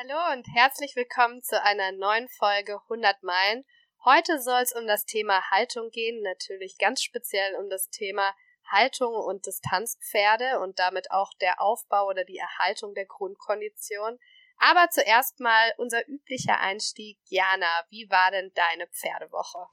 Hallo und herzlich willkommen zu einer neuen Folge 100 Meilen. Heute soll es um das Thema Haltung gehen, natürlich ganz speziell um das Thema Haltung und Distanzpferde und damit auch der Aufbau oder die Erhaltung der Grundkondition. Aber zuerst mal unser üblicher Einstieg. Jana, wie war denn deine Pferdewoche?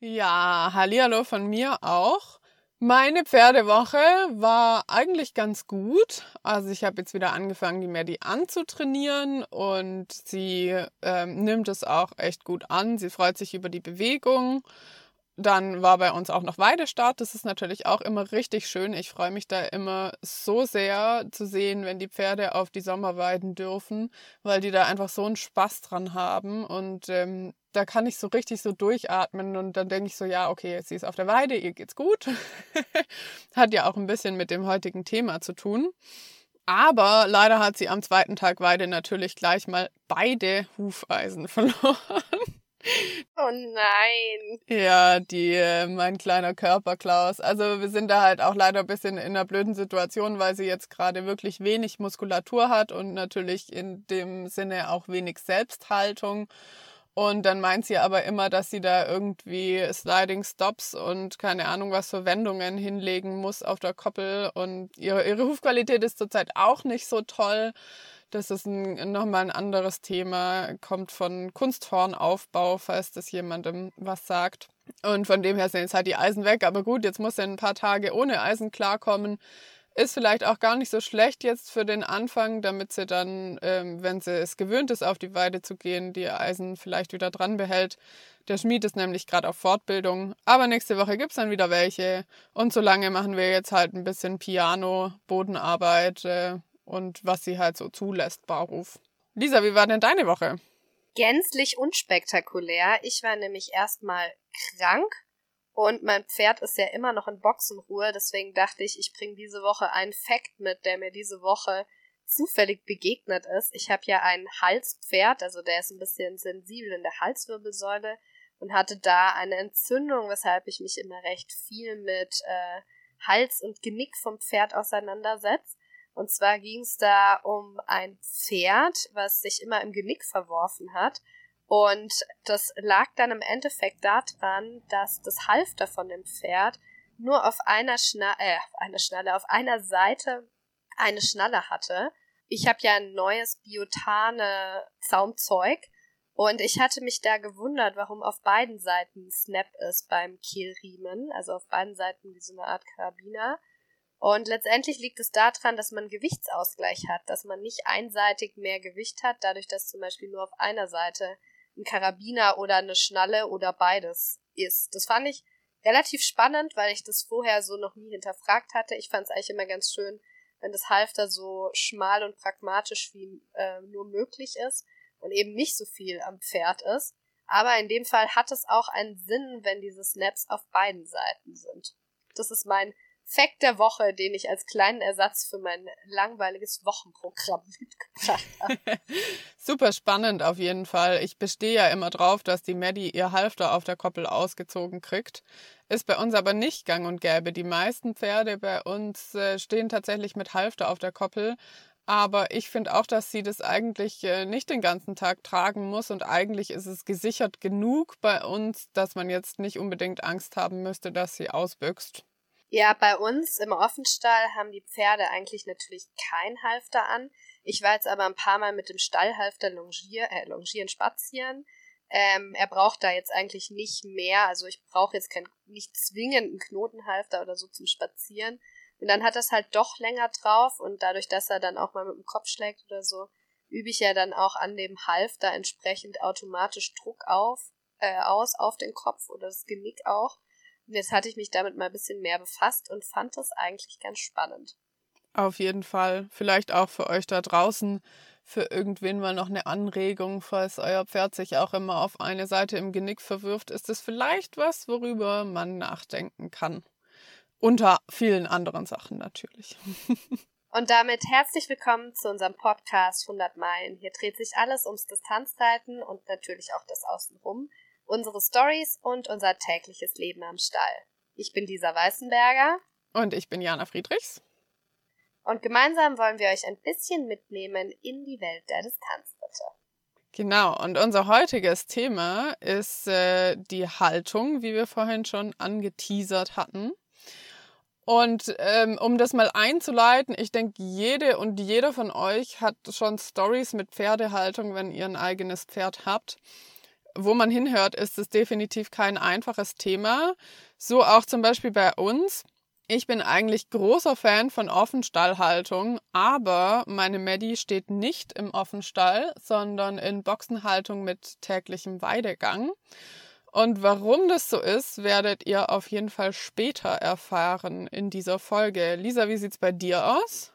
Ja, Hallihallo von mir auch. Meine Pferdewoche war eigentlich ganz gut. Also ich habe jetzt wieder angefangen, die Maddie anzutrainieren und sie ähm, nimmt es auch echt gut an. Sie freut sich über die Bewegung. Dann war bei uns auch noch Weidestart. Das ist natürlich auch immer richtig schön. Ich freue mich da immer so sehr zu sehen, wenn die Pferde auf die Sommerweiden dürfen, weil die da einfach so einen Spaß dran haben. Und ähm, da kann ich so richtig so durchatmen und dann denke ich so, ja, okay, sie ist auf der Weide, ihr geht's gut. hat ja auch ein bisschen mit dem heutigen Thema zu tun. Aber leider hat sie am zweiten Tag Weide natürlich gleich mal beide Hufeisen verloren. Oh nein. Ja, die, äh, mein kleiner Körper, Klaus. Also wir sind da halt auch leider ein bisschen in einer blöden Situation, weil sie jetzt gerade wirklich wenig Muskulatur hat und natürlich in dem Sinne auch wenig Selbsthaltung. Und dann meint sie aber immer, dass sie da irgendwie Sliding Stops und keine Ahnung was für Wendungen hinlegen muss auf der Koppel. Und ihre, ihre Hufqualität ist zurzeit auch nicht so toll. Das ist ein, nochmal ein anderes Thema, kommt von Kunsthornaufbau, falls das jemandem was sagt. Und von dem her sind jetzt halt die Eisen weg. Aber gut, jetzt muss er ein paar Tage ohne Eisen klarkommen. Ist vielleicht auch gar nicht so schlecht jetzt für den Anfang, damit sie dann, ähm, wenn sie es gewöhnt ist, auf die Weide zu gehen, die Eisen vielleicht wieder dran behält. Der Schmied ist nämlich gerade auf Fortbildung. Aber nächste Woche gibt es dann wieder welche. Und solange machen wir jetzt halt ein bisschen Piano, Bodenarbeit äh, und was sie halt so zulässt, Barruf. Lisa, wie war denn deine Woche? Gänzlich unspektakulär. Ich war nämlich erstmal krank und mein Pferd ist ja immer noch in Boxenruhe, deswegen dachte ich, ich bringe diese Woche einen Fakt mit, der mir diese Woche zufällig begegnet ist. Ich habe ja ein Halspferd, also der ist ein bisschen sensibel in der Halswirbelsäule und hatte da eine Entzündung, weshalb ich mich immer recht viel mit äh, Hals und Genick vom Pferd auseinandersetze. Und zwar ging es da um ein Pferd, was sich immer im Genick verworfen hat und das lag dann im Endeffekt daran, dass das Halfter von dem Pferd nur auf einer Schnalle, äh, eine Schnalle, auf einer Seite eine Schnalle hatte. Ich habe ja ein neues Biotane Zaumzeug und ich hatte mich da gewundert, warum auf beiden Seiten Snap ist beim Kehlriemen, also auf beiden Seiten wie so eine Art Karabiner. Und letztendlich liegt es daran, dass man Gewichtsausgleich hat, dass man nicht einseitig mehr Gewicht hat, dadurch, dass zum Beispiel nur auf einer Seite ein Karabiner oder eine Schnalle oder beides ist. Das fand ich relativ spannend, weil ich das vorher so noch nie hinterfragt hatte. Ich fand es eigentlich immer ganz schön, wenn das Halfter so schmal und pragmatisch wie äh, nur möglich ist und eben nicht so viel am Pferd ist. Aber in dem Fall hat es auch einen Sinn, wenn diese Snaps auf beiden Seiten sind. Das ist mein Fact der Woche, den ich als kleinen Ersatz für mein langweiliges Wochenprogramm mitgebracht habe. Super spannend auf jeden Fall. Ich bestehe ja immer drauf, dass die Maddie ihr Halfter auf der Koppel ausgezogen kriegt. Ist bei uns aber nicht gang und gäbe. Die meisten Pferde bei uns äh, stehen tatsächlich mit Halfter auf der Koppel. Aber ich finde auch, dass sie das eigentlich äh, nicht den ganzen Tag tragen muss und eigentlich ist es gesichert genug bei uns, dass man jetzt nicht unbedingt Angst haben müsste, dass sie ausbüchst. Ja, bei uns im Offenstall haben die Pferde eigentlich natürlich kein Halfter an. Ich war jetzt aber ein paar Mal mit dem Stallhalfter longier, äh, longieren, spazieren. Ähm, er braucht da jetzt eigentlich nicht mehr. Also ich brauche jetzt kein, nicht zwingend einen Knotenhalfter oder so zum Spazieren. Und dann hat das halt doch länger drauf und dadurch, dass er dann auch mal mit dem Kopf schlägt oder so, übe ich ja dann auch an dem Halfter entsprechend automatisch Druck auf, äh, aus auf den Kopf oder das Genick auch. Und jetzt hatte ich mich damit mal ein bisschen mehr befasst und fand das eigentlich ganz spannend. Auf jeden Fall. Vielleicht auch für euch da draußen, für irgendwen mal noch eine Anregung, falls euer Pferd sich auch immer auf eine Seite im Genick verwirft, ist es vielleicht was, worüber man nachdenken kann. Unter vielen anderen Sachen natürlich. Und damit herzlich willkommen zu unserem Podcast 100 Meilen. Hier dreht sich alles ums Distanzreiten und natürlich auch das Außenrum unsere Stories und unser tägliches Leben am Stall. Ich bin Lisa Weißenberger. Und ich bin Jana Friedrichs. Und gemeinsam wollen wir euch ein bisschen mitnehmen in die Welt der Distanzritte. Genau, und unser heutiges Thema ist äh, die Haltung, wie wir vorhin schon angeteasert hatten. Und ähm, um das mal einzuleiten, ich denke, jede und jeder von euch hat schon Stories mit Pferdehaltung, wenn ihr ein eigenes Pferd habt. Wo man hinhört, ist es definitiv kein einfaches Thema. So auch zum Beispiel bei uns. Ich bin eigentlich großer Fan von Offenstallhaltung, aber meine Maddie steht nicht im Offenstall, sondern in Boxenhaltung mit täglichem Weidegang. Und warum das so ist, werdet ihr auf jeden Fall später erfahren in dieser Folge. Lisa, wie sieht's bei dir aus?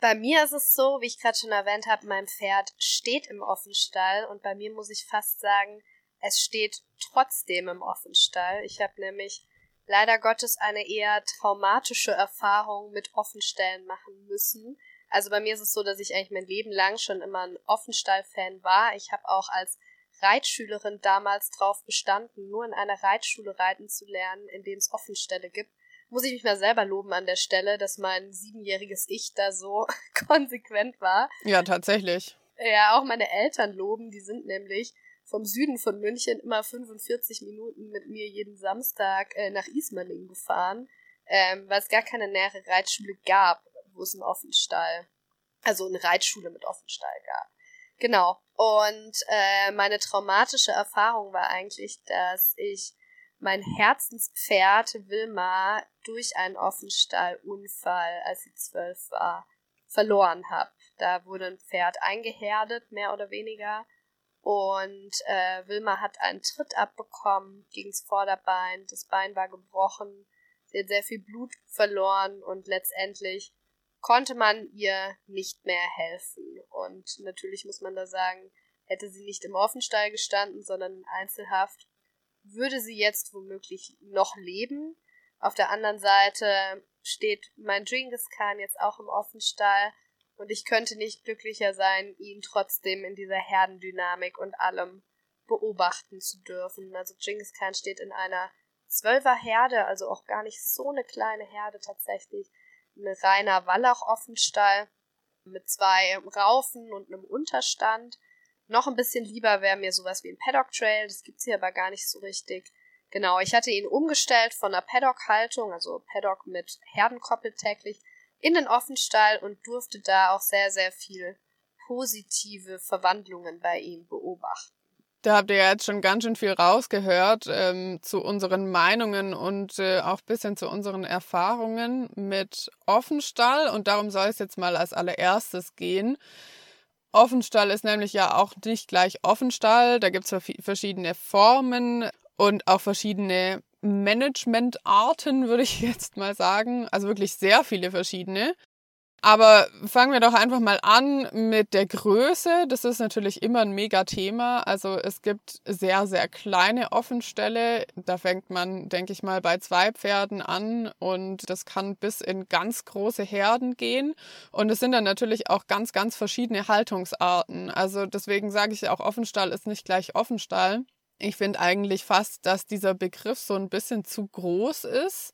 Bei mir ist es so, wie ich gerade schon erwähnt habe, mein Pferd steht im Offenstall und bei mir muss ich fast sagen, es steht trotzdem im Offenstall. Ich habe nämlich leider Gottes eine eher traumatische Erfahrung mit Offenstellen machen müssen. Also bei mir ist es so, dass ich eigentlich mein Leben lang schon immer ein Offenstall-Fan war. Ich habe auch als Reitschülerin damals drauf bestanden, nur in einer Reitschule reiten zu lernen, in dem es Offenstelle gibt. Muss ich mich mal selber loben an der Stelle, dass mein siebenjähriges Ich da so konsequent war. Ja, tatsächlich. Ja, auch meine Eltern loben, die sind nämlich vom Süden von München immer 45 Minuten mit mir jeden Samstag äh, nach Ismaning gefahren, ähm, weil es gar keine nähere Reitschule gab, wo es einen Offenstall, also eine Reitschule mit Offenstall gab. Genau. Und äh, meine traumatische Erfahrung war eigentlich, dass ich mein Herzenspferd Wilma durch einen Offenstallunfall, als sie zwölf war, verloren habe. Da wurde ein Pferd eingeherdet, mehr oder weniger. Und äh, Wilma hat einen Tritt abbekommen gegens Vorderbein. Das Bein war gebrochen. Sie hat sehr viel Blut verloren und letztendlich konnte man ihr nicht mehr helfen. Und natürlich muss man da sagen, hätte sie nicht im Offenstall gestanden, sondern in Einzelhaft, würde sie jetzt womöglich noch leben. Auf der anderen Seite steht mein Genghis Khan jetzt auch im Offenstall und ich könnte nicht glücklicher sein, ihn trotzdem in dieser Herdendynamik und allem beobachten zu dürfen. Also Genghis Khan steht in einer Zwölfer Herde, also auch gar nicht so eine kleine Herde tatsächlich, ein reiner Wallach-Offenstall mit zwei Raufen und einem Unterstand. Noch ein bisschen lieber wäre mir sowas wie ein Paddock Trail, das gibt's hier aber gar nicht so richtig. Genau, ich hatte ihn umgestellt von einer Paddock-Haltung, also Paddock mit Herdenkoppel täglich, in den Offenstall und durfte da auch sehr, sehr viel positive Verwandlungen bei ihm beobachten. Da habt ihr jetzt schon ganz schön viel rausgehört ähm, zu unseren Meinungen und äh, auch bisschen zu unseren Erfahrungen mit Offenstall. Und darum soll es jetzt mal als allererstes gehen. Offenstall ist nämlich ja auch nicht gleich Offenstall. Da gibt es verschiedene Formen und auch verschiedene Managementarten, würde ich jetzt mal sagen. Also wirklich sehr viele verschiedene. Aber fangen wir doch einfach mal an mit der Größe. Das ist natürlich immer ein Mega-Thema. Also es gibt sehr, sehr kleine Offenställe. Da fängt man, denke ich mal, bei zwei Pferden an und das kann bis in ganz große Herden gehen. Und es sind dann natürlich auch ganz, ganz verschiedene Haltungsarten. Also deswegen sage ich auch, Offenstall ist nicht gleich Offenstall. Ich finde eigentlich fast, dass dieser Begriff so ein bisschen zu groß ist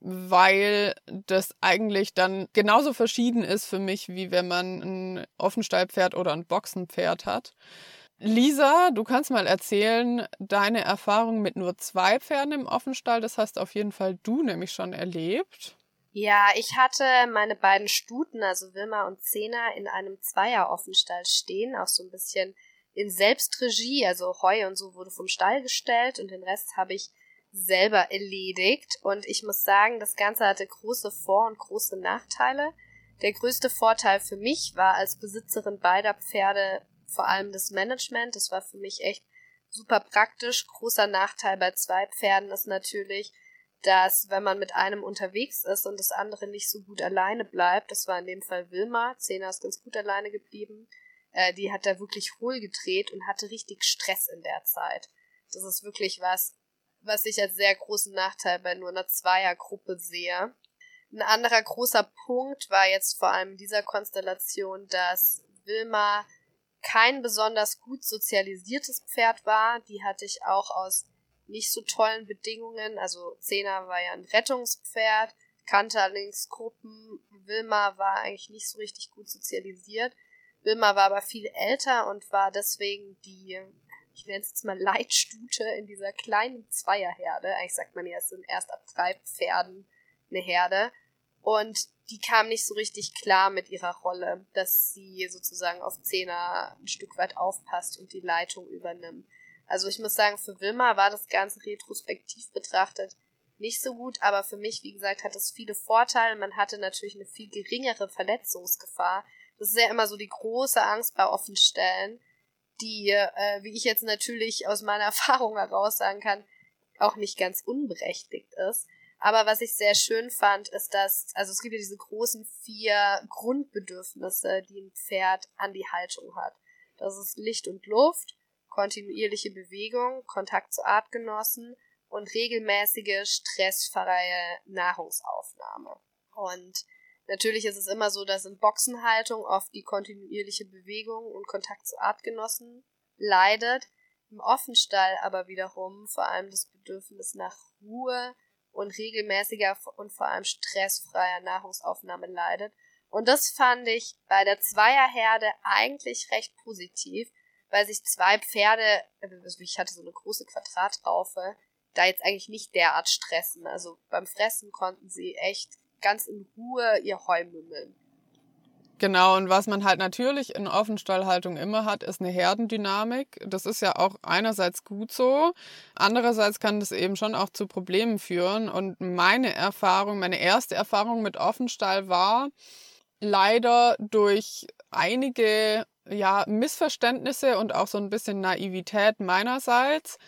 weil das eigentlich dann genauso verschieden ist für mich, wie wenn man ein Offenstallpferd oder ein Boxenpferd hat. Lisa, du kannst mal erzählen, deine Erfahrung mit nur zwei Pferden im Offenstall, das hast auf jeden Fall du nämlich schon erlebt. Ja, ich hatte meine beiden Stuten, also Wilma und Zena, in einem Zweier-Offenstall stehen, auch so ein bisschen in Selbstregie, also Heu und so wurde vom Stall gestellt und den Rest habe ich selber erledigt. Und ich muss sagen, das Ganze hatte große Vor- und große Nachteile. Der größte Vorteil für mich war als Besitzerin beider Pferde vor allem das Management. Das war für mich echt super praktisch. Großer Nachteil bei zwei Pferden ist natürlich, dass wenn man mit einem unterwegs ist und das andere nicht so gut alleine bleibt, das war in dem Fall Wilma, Zena ist ganz gut alleine geblieben, äh, die hat da wirklich hohl gedreht und hatte richtig Stress in der Zeit. Das ist wirklich was, was ich als sehr großen Nachteil bei nur einer Zweiergruppe sehe. Ein anderer großer Punkt war jetzt vor allem in dieser Konstellation, dass Wilma kein besonders gut sozialisiertes Pferd war. Die hatte ich auch aus nicht so tollen Bedingungen. Also Zena war ja ein Rettungspferd, kannte allerdings Gruppen. Wilma war eigentlich nicht so richtig gut sozialisiert. Wilma war aber viel älter und war deswegen die, ich nenne es jetzt mal Leitstute in dieser kleinen Zweierherde. Eigentlich sagt man ja, es sind erst ab drei Pferden eine Herde. Und die kam nicht so richtig klar mit ihrer Rolle, dass sie sozusagen auf Zehner ein Stück weit aufpasst und die Leitung übernimmt. Also ich muss sagen, für Wilma war das Ganze retrospektiv betrachtet nicht so gut, aber für mich, wie gesagt, hat es viele Vorteile. Man hatte natürlich eine viel geringere Verletzungsgefahr. Das ist ja immer so die große Angst bei Offenstellen, die, äh, wie ich jetzt natürlich aus meiner Erfahrung heraus sagen kann, auch nicht ganz unberechtigt ist. Aber was ich sehr schön fand, ist, dass, also es gibt ja diese großen vier Grundbedürfnisse, die ein Pferd an die Haltung hat. Das ist Licht und Luft, kontinuierliche Bewegung, Kontakt zu Artgenossen und regelmäßige, stressfreie Nahrungsaufnahme. Und natürlich ist es immer so, dass in Boxenhaltung oft die kontinuierliche Bewegung und Kontakt zu Artgenossen leidet. Im Offenstall aber wiederum vor allem das Bedürfnis nach Ruhe, und regelmäßiger und vor allem stressfreier Nahrungsaufnahme leidet. Und das fand ich bei der Zweierherde eigentlich recht positiv, weil sich zwei Pferde, also ich hatte so eine große Quadratraufe, da jetzt eigentlich nicht derart stressen. Also beim Fressen konnten sie echt ganz in Ruhe ihr Heu mümmeln. Genau, und was man halt natürlich in Offenstallhaltung immer hat, ist eine Herdendynamik. Das ist ja auch einerseits gut so, andererseits kann das eben schon auch zu Problemen führen. Und meine Erfahrung, meine erste Erfahrung mit Offenstall war leider durch einige ja, Missverständnisse und auch so ein bisschen Naivität meinerseits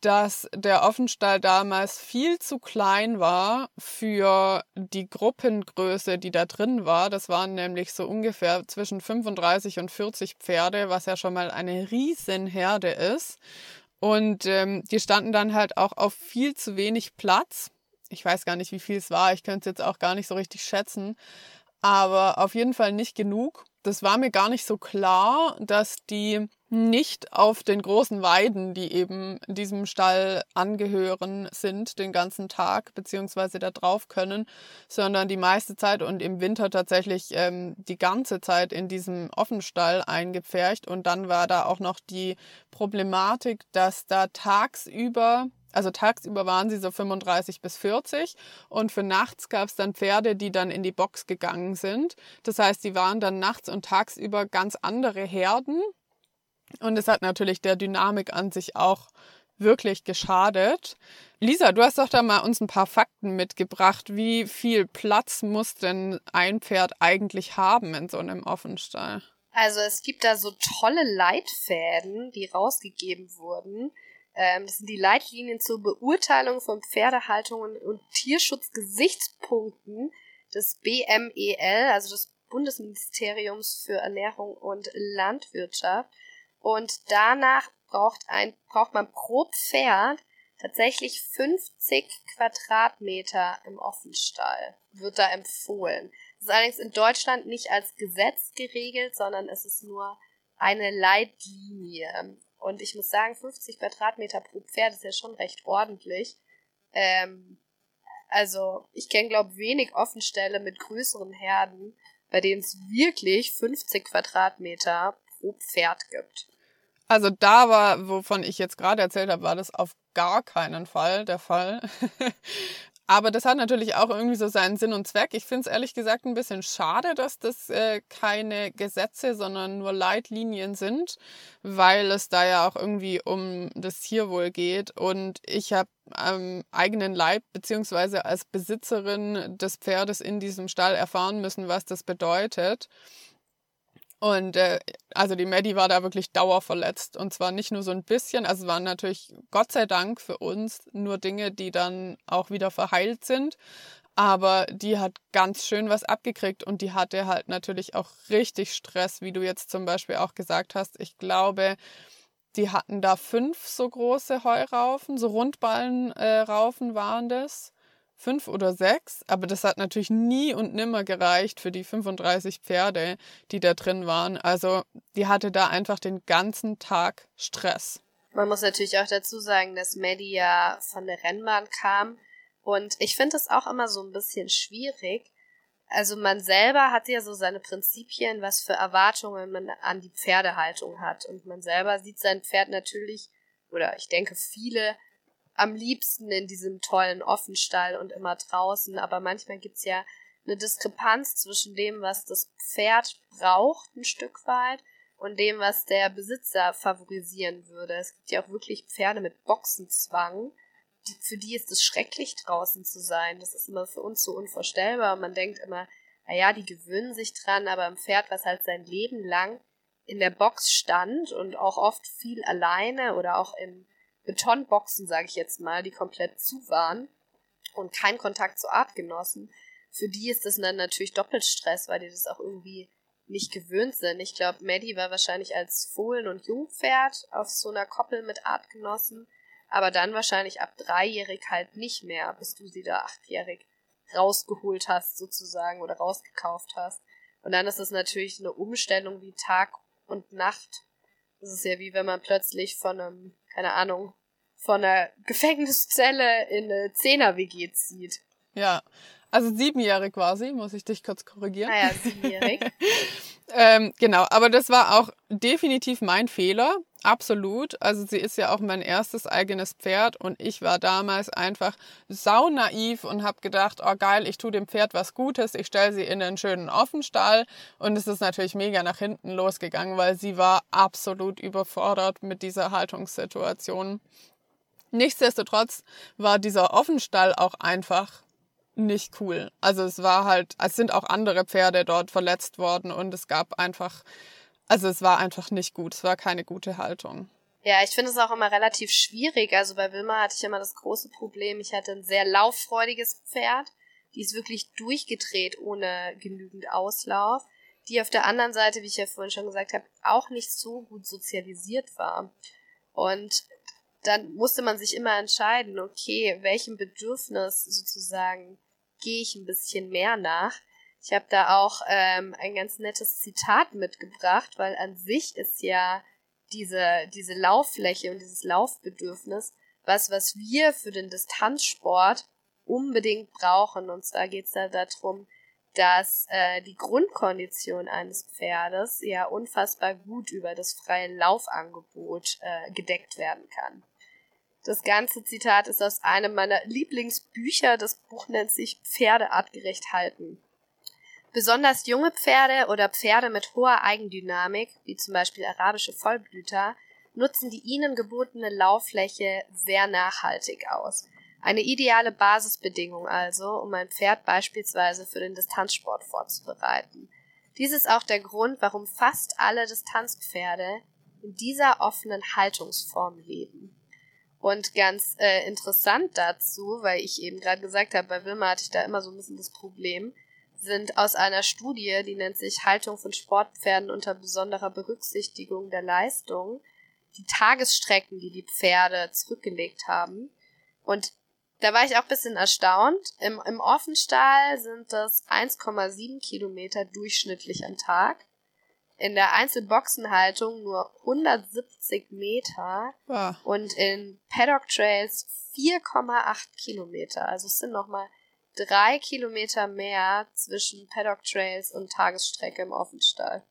dass der Offenstall damals viel zu klein war für die Gruppengröße, die da drin war. Das waren nämlich so ungefähr zwischen 35 und 40 Pferde, was ja schon mal eine Riesenherde ist. Und ähm, die standen dann halt auch auf viel zu wenig Platz. Ich weiß gar nicht, wie viel es war. Ich könnte es jetzt auch gar nicht so richtig schätzen. Aber auf jeden Fall nicht genug. Das war mir gar nicht so klar, dass die nicht auf den großen Weiden, die eben diesem Stall angehören, sind den ganzen Tag beziehungsweise da drauf können, sondern die meiste Zeit und im Winter tatsächlich ähm, die ganze Zeit in diesem Offenstall eingepfercht. Und dann war da auch noch die Problematik, dass da tagsüber also tagsüber waren sie so 35 bis 40 und für nachts gab es dann Pferde, die dann in die Box gegangen sind. Das heißt, die waren dann nachts und tagsüber ganz andere Herden und es hat natürlich der Dynamik an sich auch wirklich geschadet. Lisa, du hast doch da mal uns ein paar Fakten mitgebracht. Wie viel Platz muss denn ein Pferd eigentlich haben in so einem Offenstall? Also es gibt da so tolle Leitfäden, die rausgegeben wurden. Ähm, das sind die Leitlinien zur Beurteilung von Pferdehaltungen und Tierschutzgesichtspunkten des BMEL, also des Bundesministeriums für Ernährung und Landwirtschaft. Und danach braucht ein, braucht man pro Pferd tatsächlich 50 Quadratmeter im Offenstall. Wird da empfohlen. Das ist allerdings in Deutschland nicht als Gesetz geregelt, sondern es ist nur eine Leitlinie. Und ich muss sagen, 50 Quadratmeter pro Pferd ist ja schon recht ordentlich. Ähm, also, ich kenne, glaube wenig Offenställe mit größeren Herden, bei denen es wirklich 50 Quadratmeter pro Pferd gibt. Also da war, wovon ich jetzt gerade erzählt habe, war das auf gar keinen Fall der Fall. Aber das hat natürlich auch irgendwie so seinen Sinn und Zweck. Ich finde es ehrlich gesagt ein bisschen schade, dass das äh, keine Gesetze, sondern nur Leitlinien sind, weil es da ja auch irgendwie um das Tierwohl geht. Und ich habe am eigenen Leib beziehungsweise als Besitzerin des Pferdes in diesem Stall erfahren müssen, was das bedeutet. Und äh, also die Maddie war da wirklich dauerverletzt. Und zwar nicht nur so ein bisschen, also es waren natürlich Gott sei Dank für uns nur Dinge, die dann auch wieder verheilt sind. Aber die hat ganz schön was abgekriegt und die hatte halt natürlich auch richtig Stress, wie du jetzt zum Beispiel auch gesagt hast. Ich glaube, die hatten da fünf so große Heuraufen, so Rundballenraufen äh, waren das fünf oder sechs, aber das hat natürlich nie und nimmer gereicht für die 35 Pferde, die da drin waren. Also die hatte da einfach den ganzen Tag Stress. Man muss natürlich auch dazu sagen, dass Maddie ja von der Rennbahn kam und ich finde es auch immer so ein bisschen schwierig, also man selber hat ja so seine Prinzipien, was für Erwartungen man an die Pferdehaltung hat. Und man selber sieht sein Pferd natürlich, oder ich denke viele, am liebsten in diesem tollen Offenstall und immer draußen. Aber manchmal gibt's ja eine Diskrepanz zwischen dem, was das Pferd braucht, ein Stück weit, und dem, was der Besitzer favorisieren würde. Es gibt ja auch wirklich Pferde mit Boxenzwang. Für die ist es schrecklich, draußen zu sein. Das ist immer für uns so unvorstellbar. Man denkt immer, naja, die gewöhnen sich dran, aber ein Pferd, was halt sein Leben lang in der Box stand und auch oft viel alleine oder auch in Betonboxen, sage ich jetzt mal, die komplett zu waren und keinen Kontakt zu Artgenossen, für die ist das dann natürlich doppelt Stress, weil die das auch irgendwie nicht gewöhnt sind. Ich glaube, Maddie war wahrscheinlich als Fohlen- und Jungpferd auf so einer Koppel mit Artgenossen, aber dann wahrscheinlich ab dreijährig halt nicht mehr, bis du sie da achtjährig rausgeholt hast, sozusagen, oder rausgekauft hast. Und dann ist es natürlich eine Umstellung wie Tag und Nacht. Das ist ja wie wenn man plötzlich von einem, keine Ahnung, von einer Gefängniszelle in eine Zehner-WG zieht. Ja, also siebenjährig quasi, muss ich dich kurz korrigieren. Naja, siebenjährig. ähm, genau, aber das war auch definitiv mein Fehler. Absolut. Also sie ist ja auch mein erstes eigenes Pferd und ich war damals einfach sau naiv und habe gedacht, oh geil, ich tue dem Pferd was Gutes, ich stelle sie in einen schönen Offenstall und es ist natürlich mega nach hinten losgegangen, weil sie war absolut überfordert mit dieser Haltungssituation. Nichtsdestotrotz war dieser Offenstall auch einfach nicht cool. Also es war halt, es sind auch andere Pferde dort verletzt worden und es gab einfach, also es war einfach nicht gut. Es war keine gute Haltung. Ja, ich finde es auch immer relativ schwierig. Also bei Wilma hatte ich immer das große Problem, ich hatte ein sehr lauffreudiges Pferd. Die ist wirklich durchgedreht ohne genügend Auslauf. Die auf der anderen Seite, wie ich ja vorhin schon gesagt habe, auch nicht so gut sozialisiert war. Und dann musste man sich immer entscheiden, okay, welchem Bedürfnis sozusagen gehe ich ein bisschen mehr nach. Ich habe da auch ähm, ein ganz nettes Zitat mitgebracht, weil an sich ist ja diese, diese Lauffläche und dieses Laufbedürfnis was, was wir für den Distanzsport unbedingt brauchen. Und zwar geht es da darum, dass äh, die Grundkondition eines Pferdes ja unfassbar gut über das freie Laufangebot äh, gedeckt werden kann. Das ganze Zitat ist aus einem meiner Lieblingsbücher. Das Buch nennt sich Pferde artgerecht halten. Besonders junge Pferde oder Pferde mit hoher Eigendynamik, wie zum Beispiel arabische Vollblüter, nutzen die ihnen gebotene Lauffläche sehr nachhaltig aus. Eine ideale Basisbedingung also, um ein Pferd beispielsweise für den Distanzsport vorzubereiten. Dies ist auch der Grund, warum fast alle Distanzpferde in dieser offenen Haltungsform leben. Und ganz äh, interessant dazu, weil ich eben gerade gesagt habe, bei Wilma hatte ich da immer so ein bisschen das Problem, sind aus einer Studie, die nennt sich Haltung von Sportpferden unter besonderer Berücksichtigung der Leistung, die Tagesstrecken, die die Pferde zurückgelegt haben. Und da war ich auch bisschen erstaunt. Im, im Offenstall sind das 1,7 Kilometer durchschnittlich am Tag in der Einzelboxenhaltung nur 170 Meter ah. und in Paddock Trails 4,8 Kilometer. Also es sind nochmal drei Kilometer mehr zwischen Paddock Trails und Tagesstrecke im Offenstall.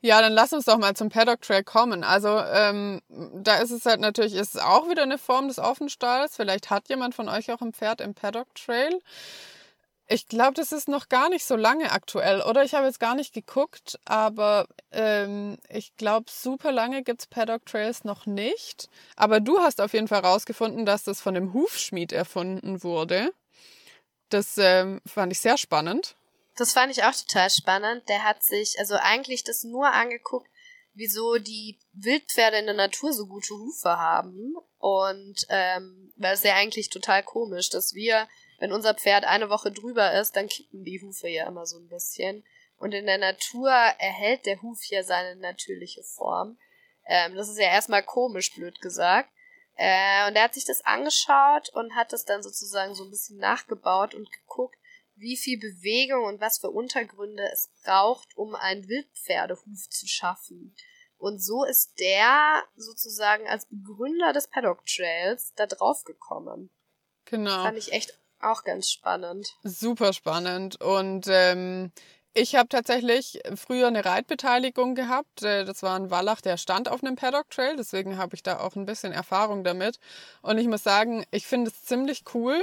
Ja, dann lass uns doch mal zum Paddock Trail kommen. Also ähm, da ist es halt natürlich, ist auch wieder eine Form des Offenstalls. Vielleicht hat jemand von euch auch ein Pferd im Paddock Trail. Ich glaube, das ist noch gar nicht so lange aktuell, oder? Ich habe jetzt gar nicht geguckt, aber ähm, ich glaube, super lange gibt es Paddock Trails noch nicht. Aber du hast auf jeden Fall rausgefunden, dass das von dem Hufschmied erfunden wurde. Das ähm, fand ich sehr spannend. Das fand ich auch total spannend. Der hat sich also eigentlich das nur angeguckt, wieso die Wildpferde in der Natur so gute Hufe haben. Und ähm, weil es ja eigentlich total komisch, dass wir wenn unser Pferd eine Woche drüber ist, dann kippen die Hufe ja immer so ein bisschen. Und in der Natur erhält der Huf ja seine natürliche Form. Ähm, das ist ja erstmal komisch, blöd gesagt. Äh, und er hat sich das angeschaut und hat das dann sozusagen so ein bisschen nachgebaut und geguckt, wie viel Bewegung und was für Untergründe es braucht, um einen Wildpferdehuf zu schaffen. Und so ist der sozusagen als Begründer des Paddock Trails da drauf gekommen. Genau. Fand ich echt Auch ganz spannend. Super spannend. Und ähm, ich habe tatsächlich früher eine Reitbeteiligung gehabt. Äh, das war ein Wallach, der stand auf einem Paddock Trail. Deswegen habe ich da auch ein bisschen Erfahrung damit. Und ich muss sagen, ich finde es ziemlich cool.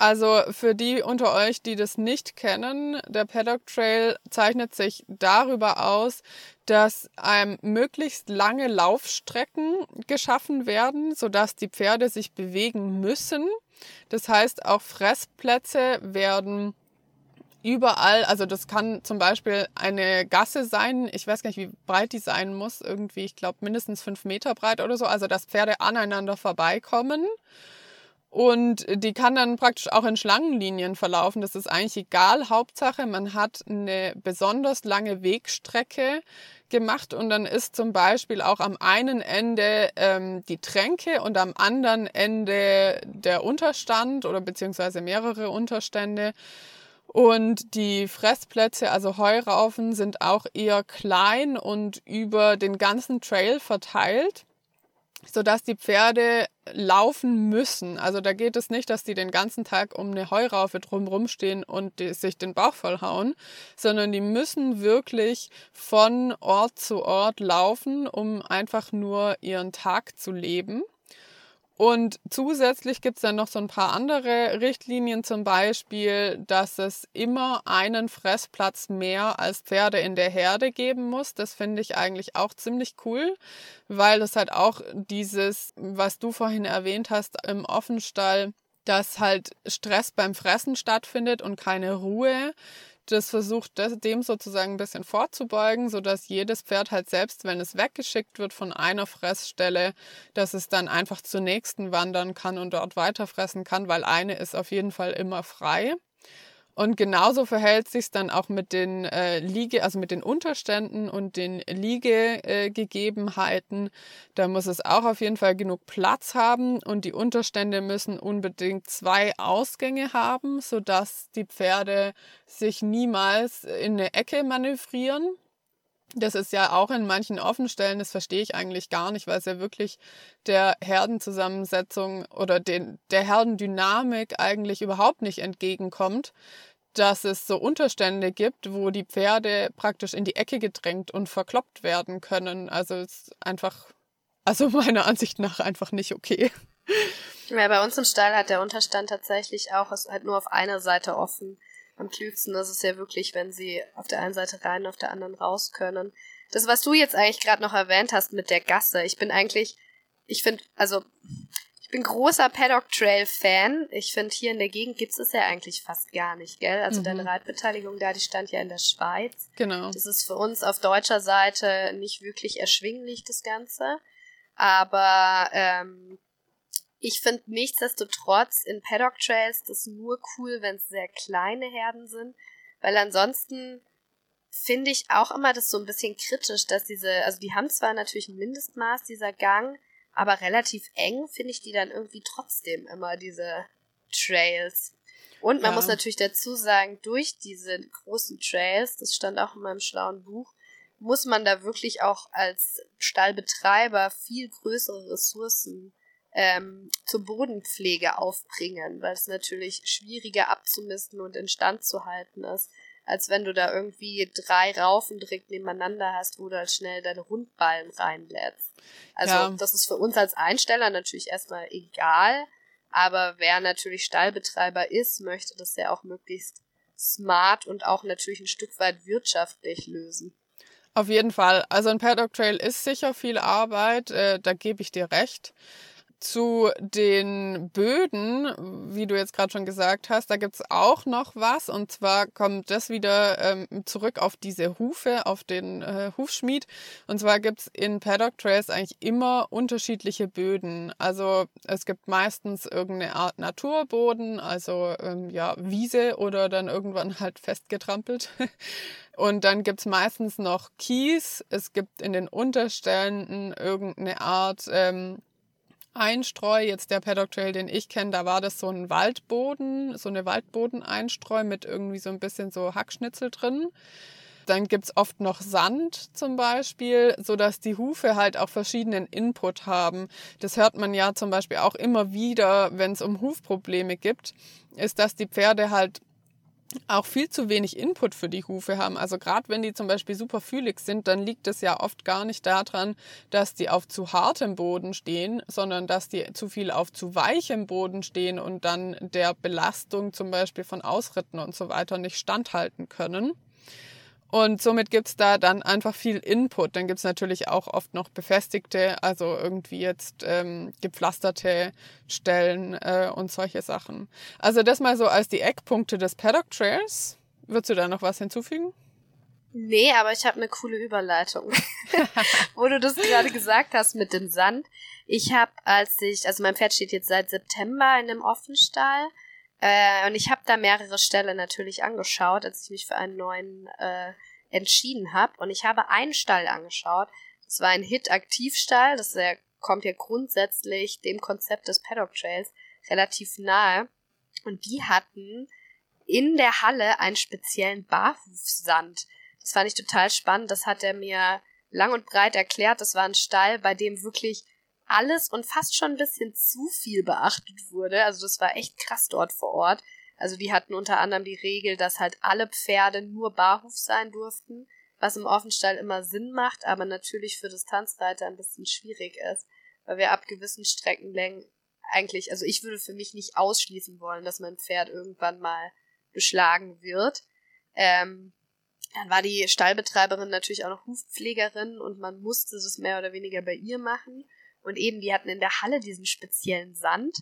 Also für die unter euch, die das nicht kennen, der Paddock Trail zeichnet sich darüber aus, dass ähm, möglichst lange Laufstrecken geschaffen werden, sodass die Pferde sich bewegen müssen. Das heißt, auch Fressplätze werden überall, also das kann zum Beispiel eine Gasse sein, ich weiß gar nicht, wie breit die sein muss, irgendwie, ich glaube mindestens fünf Meter breit oder so, also dass Pferde aneinander vorbeikommen. Und die kann dann praktisch auch in Schlangenlinien verlaufen. Das ist eigentlich egal. Hauptsache, man hat eine besonders lange Wegstrecke gemacht und dann ist zum Beispiel auch am einen Ende ähm, die Tränke und am anderen Ende der Unterstand oder beziehungsweise mehrere Unterstände. Und die Fressplätze, also Heuraufen, sind auch eher klein und über den ganzen Trail verteilt sodass die Pferde laufen müssen. Also da geht es nicht, dass die den ganzen Tag um eine Heuraufe drumherum stehen und die, sich den Bauch vollhauen, sondern die müssen wirklich von Ort zu Ort laufen, um einfach nur ihren Tag zu leben. Und zusätzlich gibt es dann noch so ein paar andere Richtlinien, zum Beispiel, dass es immer einen Fressplatz mehr als Pferde in der Herde geben muss. Das finde ich eigentlich auch ziemlich cool, weil das halt auch dieses, was du vorhin erwähnt hast, im Offenstall, dass halt Stress beim Fressen stattfindet und keine Ruhe das versucht dem sozusagen ein bisschen vorzubeugen, sodass jedes Pferd halt selbst, wenn es weggeschickt wird von einer Fressstelle, dass es dann einfach zur nächsten wandern kann und dort weiterfressen kann, weil eine ist auf jeden Fall immer frei. Und genauso verhält sich dann auch mit den äh, Liege, also mit den Unterständen und den Liegegegebenheiten. Äh, da muss es auch auf jeden Fall genug Platz haben und die Unterstände müssen unbedingt zwei Ausgänge haben, sodass die Pferde sich niemals in eine Ecke manövrieren. Das ist ja auch in manchen Offenstellen, das verstehe ich eigentlich gar nicht, weil es ja wirklich der Herdenzusammensetzung oder den, der Herdendynamik eigentlich überhaupt nicht entgegenkommt dass es so Unterstände gibt, wo die Pferde praktisch in die Ecke gedrängt und verkloppt werden können. Also es ist einfach, also meiner Ansicht nach einfach nicht okay. Ja, bei uns im Stall hat der Unterstand tatsächlich auch, ist halt nur auf einer Seite offen. Am klügsten ist es ja wirklich, wenn sie auf der einen Seite rein, auf der anderen raus können. Das, was du jetzt eigentlich gerade noch erwähnt hast mit der Gasse, ich bin eigentlich, ich finde, also ich bin großer Paddock Trail Fan. Ich finde, hier in der Gegend gibt es ja eigentlich fast gar nicht, gell? Also mhm. deine Reitbeteiligung da, die stand ja in der Schweiz. Genau. Das ist für uns auf deutscher Seite nicht wirklich erschwinglich, das Ganze. Aber ähm, ich finde nichtsdestotrotz in Paddock Trails das nur cool, wenn es sehr kleine Herden sind. Weil ansonsten finde ich auch immer das so ein bisschen kritisch, dass diese, also die haben zwar natürlich ein Mindestmaß, dieser Gang, aber relativ eng finde ich die dann irgendwie trotzdem immer, diese Trails. Und man ja. muss natürlich dazu sagen, durch diese großen Trails, das stand auch in meinem schlauen Buch, muss man da wirklich auch als Stallbetreiber viel größere Ressourcen ähm, zur Bodenpflege aufbringen, weil es natürlich schwieriger abzumisten und instand zu halten ist als wenn du da irgendwie drei Raufen direkt nebeneinander hast, wo du halt schnell deine Rundballen reinlädst. Also ja. das ist für uns als Einsteller natürlich erstmal egal, aber wer natürlich Stallbetreiber ist, möchte das ja auch möglichst smart und auch natürlich ein Stück weit wirtschaftlich lösen. Auf jeden Fall. Also ein Paddock Trail ist sicher viel Arbeit, äh, da gebe ich dir recht. Zu den Böden, wie du jetzt gerade schon gesagt hast, da gibt's auch noch was. Und zwar kommt das wieder ähm, zurück auf diese Hufe, auf den äh, Hufschmied. Und zwar gibt's in Paddock Trails eigentlich immer unterschiedliche Böden. Also es gibt meistens irgendeine Art Naturboden, also ähm, ja, Wiese oder dann irgendwann halt festgetrampelt. Und dann gibt's meistens noch Kies. Es gibt in den Unterständen irgendeine Art ähm, Einstreu, jetzt der Paddock Trail, den ich kenne, da war das so ein Waldboden, so eine Waldbodeneinstreu mit irgendwie so ein bisschen so Hackschnitzel drin. dann gibt's oft noch Sand zum Beispiel, so dass die Hufe halt auch verschiedenen Input haben. Das hört man ja zum Beispiel auch immer wieder, wenn es um Hufprobleme gibt, ist, dass die Pferde halt auch viel zu wenig Input für die Hufe haben. Also gerade wenn die zum Beispiel super fühlig sind, dann liegt es ja oft gar nicht daran, dass die auf zu hartem Boden stehen, sondern dass die zu viel auf zu weichem Boden stehen und dann der Belastung zum Beispiel von Ausritten und so weiter nicht standhalten können. Und somit gibt's da dann einfach viel Input. Dann gibt's natürlich auch oft noch befestigte, also irgendwie jetzt ähm, gepflasterte Stellen äh, und solche Sachen. Also das mal so als die Eckpunkte des Paddock Trails. Würdest du da noch was hinzufügen? Nee, aber ich habe eine coole Überleitung. Wo du das gerade gesagt hast mit dem Sand. Ich habe, als ich, also mein Pferd steht jetzt seit September in einem Offenstall äh, und ich habe da mehrere Stellen natürlich angeschaut, als ich mich für einen neuen äh, entschieden habe. Und ich habe einen Stall angeschaut. Das war ein Hit-Aktivstall. Das der, kommt ja grundsätzlich dem Konzept des Paddock Trails relativ nahe. Und die hatten in der Halle einen speziellen Barhufsand. Das fand ich total spannend. Das hat er mir lang und breit erklärt. Das war ein Stall, bei dem wirklich alles und fast schon ein bisschen zu viel beachtet wurde. Also das war echt krass dort vor Ort. Also die hatten unter anderem die Regel, dass halt alle Pferde nur Barhof sein durften, was im Offenstall immer Sinn macht, aber natürlich für Distanzreiter ein bisschen schwierig ist, weil wir ab gewissen Streckenlängen eigentlich, also ich würde für mich nicht ausschließen wollen, dass mein Pferd irgendwann mal beschlagen wird. Ähm, dann war die Stallbetreiberin natürlich auch noch Hufpflegerin und man musste es mehr oder weniger bei ihr machen. Und eben, die hatten in der Halle diesen speziellen Sand.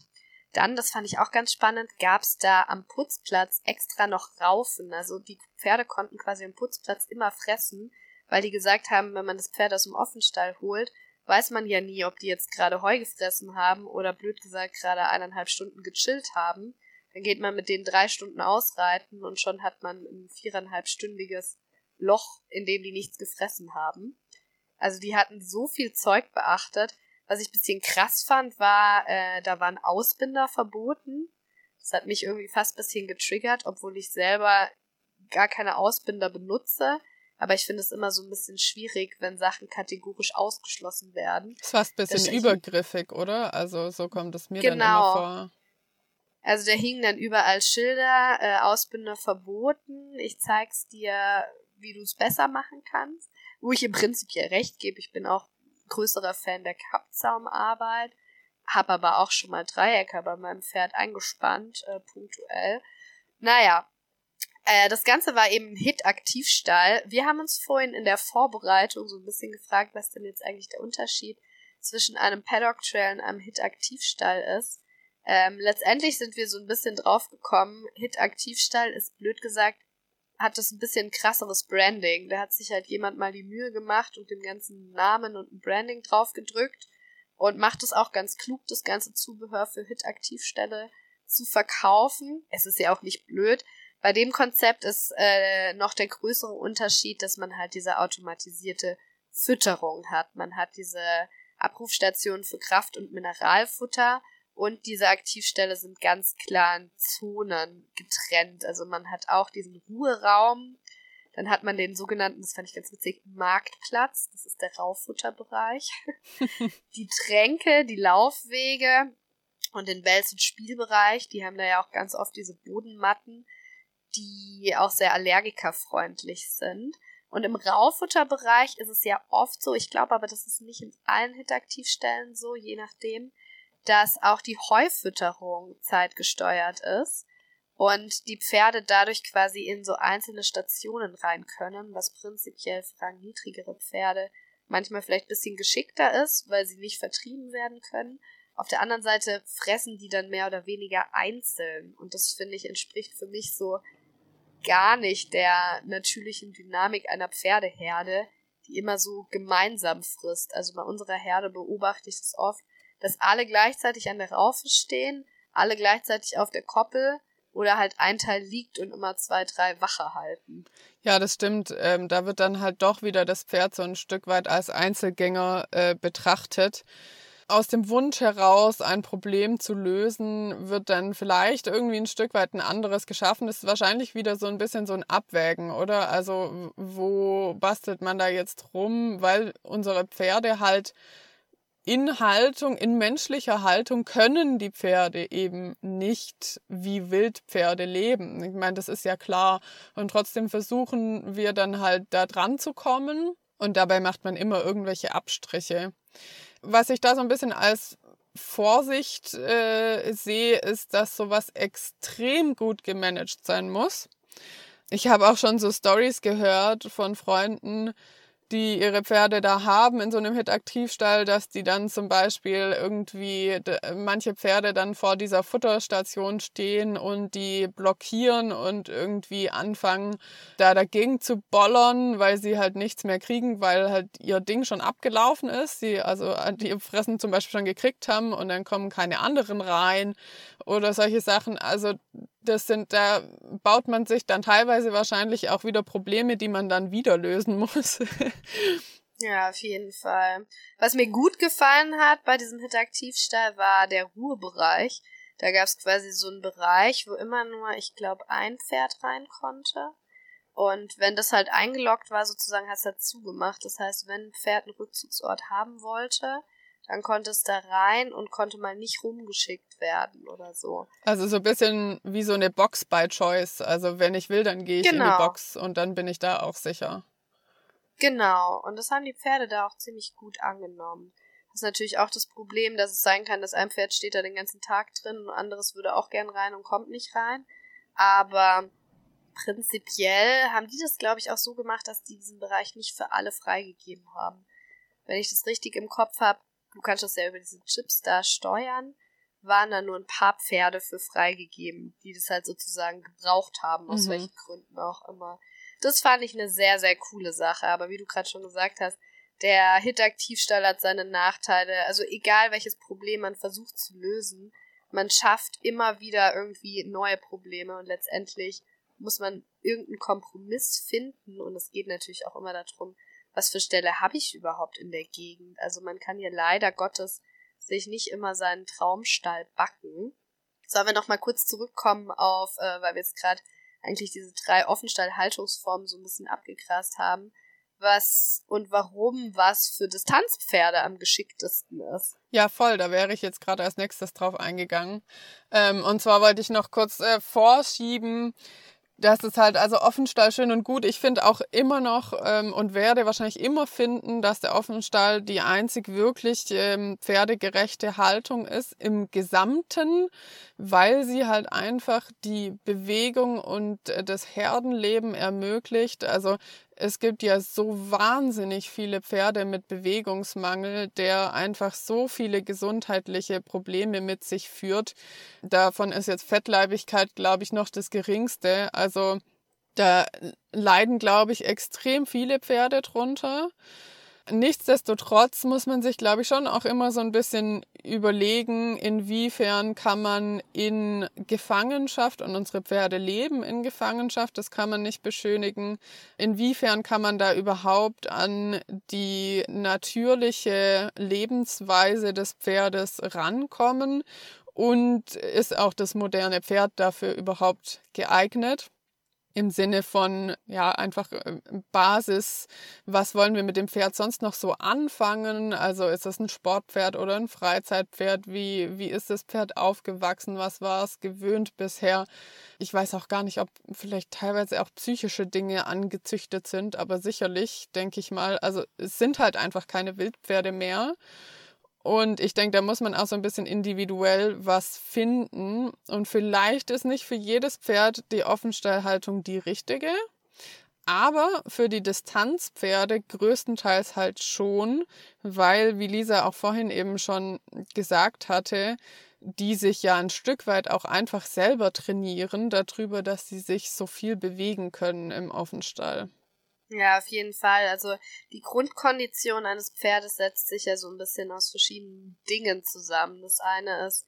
Dann, das fand ich auch ganz spannend, gab's da am Putzplatz extra noch Raufen. Also die Pferde konnten quasi am Putzplatz immer fressen, weil die gesagt haben, wenn man das Pferd aus dem Offenstall holt, weiß man ja nie, ob die jetzt gerade Heu gefressen haben oder blöd gesagt gerade eineinhalb Stunden gechillt haben. Dann geht man mit denen drei Stunden ausreiten und schon hat man ein viereinhalbstündiges Loch, in dem die nichts gefressen haben. Also die hatten so viel Zeug beachtet, was ich bisschen krass fand, war, äh, da waren Ausbinder verboten. Das hat mich irgendwie fast bisschen getriggert, obwohl ich selber gar keine Ausbinder benutze. Aber ich finde es immer so ein bisschen schwierig, wenn Sachen kategorisch ausgeschlossen werden. Das ist fast ein bisschen übergriffig, oder? Also so kommt es mir genau. dann immer vor. Also da hingen dann überall Schilder, äh, Ausbinder verboten. Ich zeig's dir, wie du es besser machen kannst. Wo ich im Prinzip ja recht gebe. Ich bin auch größerer Fan der Kappzaumarbeit, habe aber auch schon mal Dreiecke bei meinem Pferd eingespannt, äh, punktuell. Naja, äh, das Ganze war eben Hit-Aktivstall. Wir haben uns vorhin in der Vorbereitung so ein bisschen gefragt, was denn jetzt eigentlich der Unterschied zwischen einem Paddock-Trail und einem Hit-Aktivstall ist. Ähm, letztendlich sind wir so ein bisschen drauf gekommen, Hit-Aktivstall ist blöd gesagt hat das ein bisschen krasseres Branding. Da hat sich halt jemand mal die Mühe gemacht und dem ganzen Namen und ein Branding drauf gedrückt und macht es auch ganz klug, das ganze Zubehör für Hit-Aktivstelle zu verkaufen. Es ist ja auch nicht blöd. Bei dem Konzept ist äh, noch der größere Unterschied, dass man halt diese automatisierte Fütterung hat. Man hat diese Abrufstation für Kraft- und Mineralfutter und diese Aktivstelle sind ganz klar in Zonen getrennt. Also man hat auch diesen Ruheraum, dann hat man den sogenannten, das fand ich ganz witzig, Marktplatz, das ist der Rauffutterbereich, die Tränke, die Laufwege und den Wels- und Spielbereich, die haben da ja auch ganz oft diese Bodenmatten, die auch sehr allergikerfreundlich sind. Und im Rauffutterbereich ist es ja oft so, ich glaube aber, das ist nicht in allen Hitaktivstellen so, je nachdem, dass auch die Heufütterung zeitgesteuert ist und die Pferde dadurch quasi in so einzelne Stationen rein können, was prinzipiell für rangniedrigere Pferde manchmal vielleicht ein bisschen geschickter ist, weil sie nicht vertrieben werden können. Auf der anderen Seite fressen die dann mehr oder weniger einzeln und das finde ich entspricht für mich so gar nicht der natürlichen Dynamik einer Pferdeherde, die immer so gemeinsam frisst. Also bei unserer Herde beobachte ich das oft, dass alle gleichzeitig an der Raufe stehen, alle gleichzeitig auf der Koppel oder halt ein Teil liegt und immer zwei, drei Wache halten. Ja, das stimmt. Ähm, da wird dann halt doch wieder das Pferd so ein Stück weit als Einzelgänger äh, betrachtet. aus dem Wunsch heraus, ein Problem zu lösen, wird dann vielleicht irgendwie ein Stück weit ein anderes geschaffen. Das ist wahrscheinlich wieder so ein bisschen so ein Abwägen, oder? Also wo bastelt man da jetzt rum, weil unsere Pferde halt in Haltung, in menschlicher Haltung können die Pferde eben nicht wie Wildpferde leben. Ich meine, das ist ja klar. Und trotzdem versuchen wir dann halt da dran zu kommen. Und dabei macht man immer irgendwelche Abstriche. Was ich da so ein bisschen als Vorsicht äh, sehe, ist, dass sowas extrem gut gemanagt sein muss. Ich habe auch schon so Stories gehört von Freunden, die ihre Pferde da haben in so einem Hit-Aktivstall, dass die dann zum Beispiel irgendwie manche Pferde dann vor dieser Futterstation stehen und die blockieren und irgendwie anfangen, da dagegen zu bollern, weil sie halt nichts mehr kriegen, weil halt ihr Ding schon abgelaufen ist. Sie also die Fressen zum Beispiel schon gekriegt haben und dann kommen keine anderen rein oder solche Sachen. Also das sind, da baut man sich dann teilweise wahrscheinlich auch wieder Probleme, die man dann wieder lösen muss. ja, auf jeden Fall. Was mir gut gefallen hat bei diesem Hit-Aktivstall war der Ruhebereich. Da gab es quasi so einen Bereich, wo immer nur, ich glaube, ein Pferd rein konnte. Und wenn das halt eingeloggt war, sozusagen, hat es dazu gemacht. Das heißt, wenn ein Pferd einen Rückzugsort haben wollte, dann konnte es da rein und konnte mal nicht rumgeschickt werden oder so. Also so ein bisschen wie so eine Box by Choice. Also wenn ich will, dann gehe ich genau. in die genau. Box und dann bin ich da auch sicher. Genau, und das haben die Pferde da auch ziemlich gut angenommen. Das ist natürlich auch das Problem, dass es sein kann, dass ein Pferd steht da den ganzen Tag drin und anderes würde auch gern rein und kommt nicht rein. Aber prinzipiell haben die das, glaube ich, auch so gemacht, dass die diesen Bereich nicht für alle freigegeben haben. Wenn ich das richtig im Kopf habe, du kannst das ja über diese Chips da steuern, waren da nur ein paar Pferde für freigegeben, die das halt sozusagen gebraucht haben, aus mhm. welchen Gründen auch immer. Das fand ich eine sehr, sehr coole Sache, aber wie du gerade schon gesagt hast, der Hit-Aktivstall hat seine Nachteile. Also egal welches Problem man versucht zu lösen, man schafft immer wieder irgendwie neue Probleme und letztendlich muss man irgendeinen Kompromiss finden und es geht natürlich auch immer darum, was für Ställe habe ich überhaupt in der Gegend? Also man kann hier leider Gottes sich nicht immer seinen Traumstall backen. Sollen wir noch mal kurz zurückkommen auf, äh, weil wir jetzt gerade eigentlich diese drei Offenstall-Haltungsformen so ein bisschen abgegrast haben, was und warum was für Distanzpferde am geschicktesten ist. Ja, voll, da wäre ich jetzt gerade als nächstes drauf eingegangen. Ähm, und zwar wollte ich noch kurz äh, vorschieben, das ist halt also Offenstall schön und gut. Ich finde auch immer noch ähm, und werde wahrscheinlich immer finden, dass der Offenstall die einzig wirklich ähm, pferdegerechte Haltung ist im Gesamten, weil sie halt einfach die Bewegung und äh, das Herdenleben ermöglicht. Also es gibt ja so wahnsinnig viele Pferde mit Bewegungsmangel, der einfach so viele gesundheitliche Probleme mit sich führt. Davon ist jetzt Fettleibigkeit, glaube ich, noch das geringste. Also da leiden, glaube ich, extrem viele Pferde drunter. Nichtsdestotrotz muss man sich, glaube ich, schon auch immer so ein bisschen überlegen, inwiefern kann man in Gefangenschaft und unsere Pferde leben in Gefangenschaft, das kann man nicht beschönigen. Inwiefern kann man da überhaupt an die natürliche Lebensweise des Pferdes rankommen und ist auch das moderne Pferd dafür überhaupt geeignet? Im Sinne von, ja, einfach äh, Basis, was wollen wir mit dem Pferd sonst noch so anfangen? Also ist das ein Sportpferd oder ein Freizeitpferd? Wie, wie ist das Pferd aufgewachsen? Was war es gewöhnt bisher? Ich weiß auch gar nicht, ob vielleicht teilweise auch psychische Dinge angezüchtet sind, aber sicherlich, denke ich mal, also es sind halt einfach keine Wildpferde mehr. Und ich denke, da muss man auch so ein bisschen individuell was finden. Und vielleicht ist nicht für jedes Pferd die Offenstallhaltung die richtige. Aber für die Distanzpferde größtenteils halt schon, weil, wie Lisa auch vorhin eben schon gesagt hatte, die sich ja ein Stück weit auch einfach selber trainieren darüber, dass sie sich so viel bewegen können im Offenstall. Ja, auf jeden Fall. Also die Grundkondition eines Pferdes setzt sich ja so ein bisschen aus verschiedenen Dingen zusammen. Das eine ist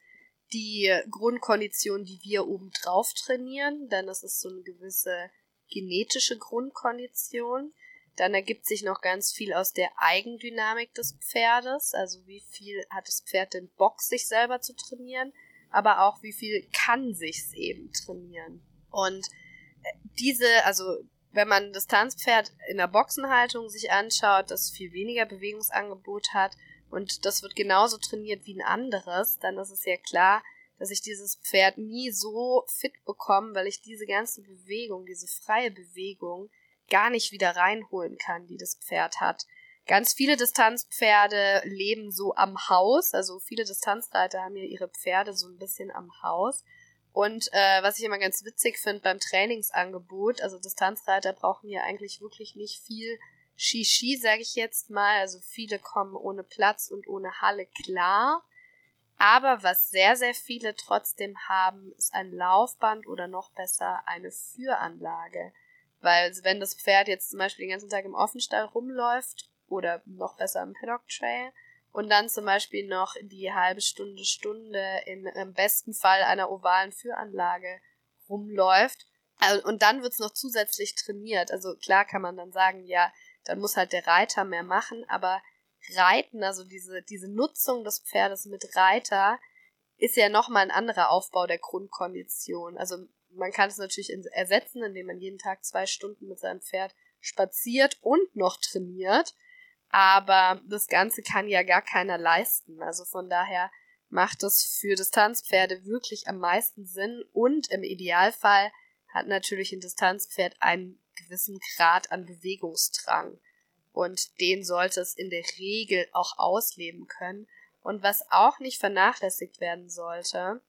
die Grundkondition, die wir oben drauf trainieren, denn das ist so eine gewisse genetische Grundkondition. Dann ergibt sich noch ganz viel aus der Eigendynamik des Pferdes, also wie viel hat das Pferd den Bock, sich selber zu trainieren, aber auch wie viel kann sich's eben trainieren. Und äh, diese, also wenn man das Tanzpferd in der Boxenhaltung sich anschaut, das viel weniger Bewegungsangebot hat und das wird genauso trainiert wie ein anderes, dann ist es ja klar, dass ich dieses Pferd nie so fit bekomme, weil ich diese ganze Bewegung, diese freie Bewegung gar nicht wieder reinholen kann, die das Pferd hat. Ganz viele Distanzpferde leben so am Haus, also viele Distanzreiter haben ja ihre Pferde so ein bisschen am Haus. Und äh, was ich immer ganz witzig finde beim Trainingsangebot, also Distanzreiter brauchen ja eigentlich wirklich nicht viel Shishi, sage ich jetzt mal. Also viele kommen ohne Platz und ohne Halle klar. Aber was sehr, sehr viele trotzdem haben, ist ein Laufband oder noch besser eine Führanlage. Weil wenn das Pferd jetzt zum Beispiel den ganzen Tag im Offenstall rumläuft oder noch besser im Paddock Trail und dann zum Beispiel noch die halbe Stunde, Stunde in im besten Fall einer ovalen Führanlage rumläuft. Also, und dann wird's noch zusätzlich trainiert. Also klar kann man dann sagen, ja, dann muss halt der Reiter mehr machen, aber Reiten, also diese, diese Nutzung des Pferdes mit Reiter, ist ja nochmal ein anderer Aufbau der Grundkondition. Also man kann es natürlich ersetzen, indem man jeden Tag zwei Stunden mit seinem Pferd spaziert und noch trainiert. Aber das Ganze kann ja gar keiner leisten. Also von daher macht es für Distanzpferde wirklich am meisten Sinn und im Idealfall hat natürlich ein Distanzpferd einen gewissen Grad an Bewegungsdrang. Und den sollte es in der Regel auch ausleben können. Und was auch nicht vernachlässigt werden sollte,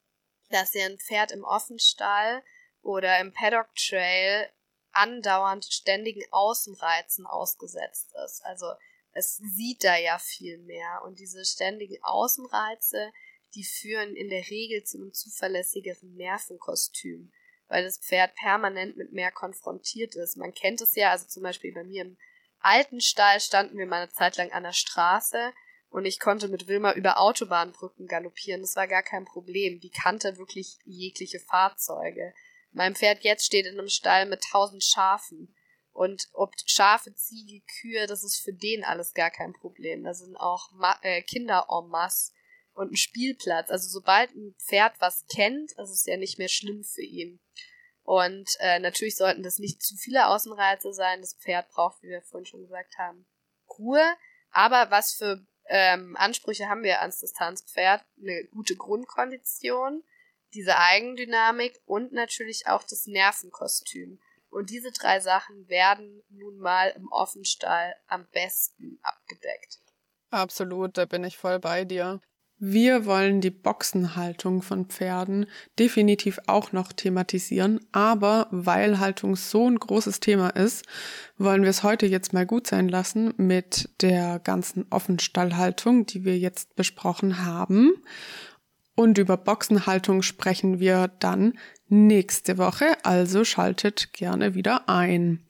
dass ihr ein Pferd im Offenstall oder im Paddock Trail andauernd ständigen Außenreizen ausgesetzt ist. Also es sieht da ja viel mehr. Und diese ständigen Außenreize, die führen in der Regel zu einem zuverlässigeren Nervenkostüm, weil das Pferd permanent mit mehr konfrontiert ist. Man kennt es ja, also zum Beispiel bei mir im alten Stall standen wir mal eine Zeit lang an der Straße und ich konnte mit Wilma über Autobahnbrücken galoppieren. Das war gar kein Problem. Die kannte wirklich jegliche Fahrzeuge. Mein Pferd jetzt steht in einem Stall mit tausend Schafen. Und ob Schafe, Ziege, Kühe, das ist für den alles gar kein Problem. Da sind auch Ma äh, Kinder en masse und ein Spielplatz. Also sobald ein Pferd was kennt, ist es ja nicht mehr schlimm für ihn. Und äh, natürlich sollten das nicht zu viele Außenreize sein. Das Pferd braucht, wie wir vorhin schon gesagt haben, Ruhe. Aber was für ähm, Ansprüche haben wir ans Distanzpferd? Eine gute Grundkondition, diese Eigendynamik und natürlich auch das Nervenkostüm. Und diese drei Sachen werden nun mal im Offenstall am besten abgedeckt. Absolut, da bin ich voll bei dir. Wir wollen die Boxenhaltung von Pferden definitiv auch noch thematisieren, aber weil Haltung so ein großes Thema ist, wollen wir es heute jetzt mal gut sein lassen mit der ganzen Offenstallhaltung, die wir jetzt besprochen haben. Und über Boxenhaltung sprechen wir dann nächste Woche, also schaltet gerne wieder ein.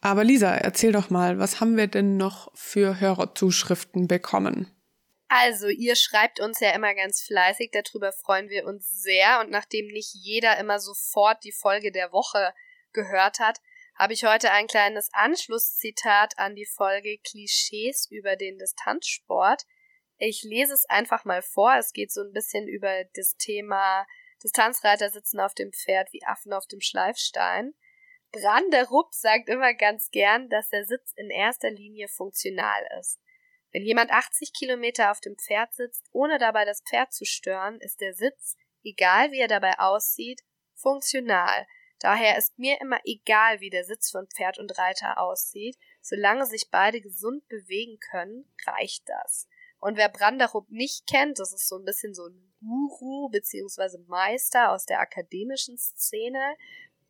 Aber Lisa, erzähl doch mal, was haben wir denn noch für Hörerzuschriften bekommen? Also, ihr schreibt uns ja immer ganz fleißig, darüber freuen wir uns sehr. Und nachdem nicht jeder immer sofort die Folge der Woche gehört hat, habe ich heute ein kleines Anschlusszitat an die Folge Klischees über den Distanzsport. Ich lese es einfach mal vor. Es geht so ein bisschen über das Thema Distanzreiter sitzen auf dem Pferd wie Affen auf dem Schleifstein. Branderup sagt immer ganz gern, dass der Sitz in erster Linie funktional ist. Wenn jemand 80 Kilometer auf dem Pferd sitzt, ohne dabei das Pferd zu stören, ist der Sitz, egal wie er dabei aussieht, funktional. Daher ist mir immer egal, wie der Sitz von Pferd und Reiter aussieht, solange sich beide gesund bewegen können, reicht das. Und wer Branderup nicht kennt, das ist so ein bisschen so ein Guru beziehungsweise Meister aus der akademischen Szene.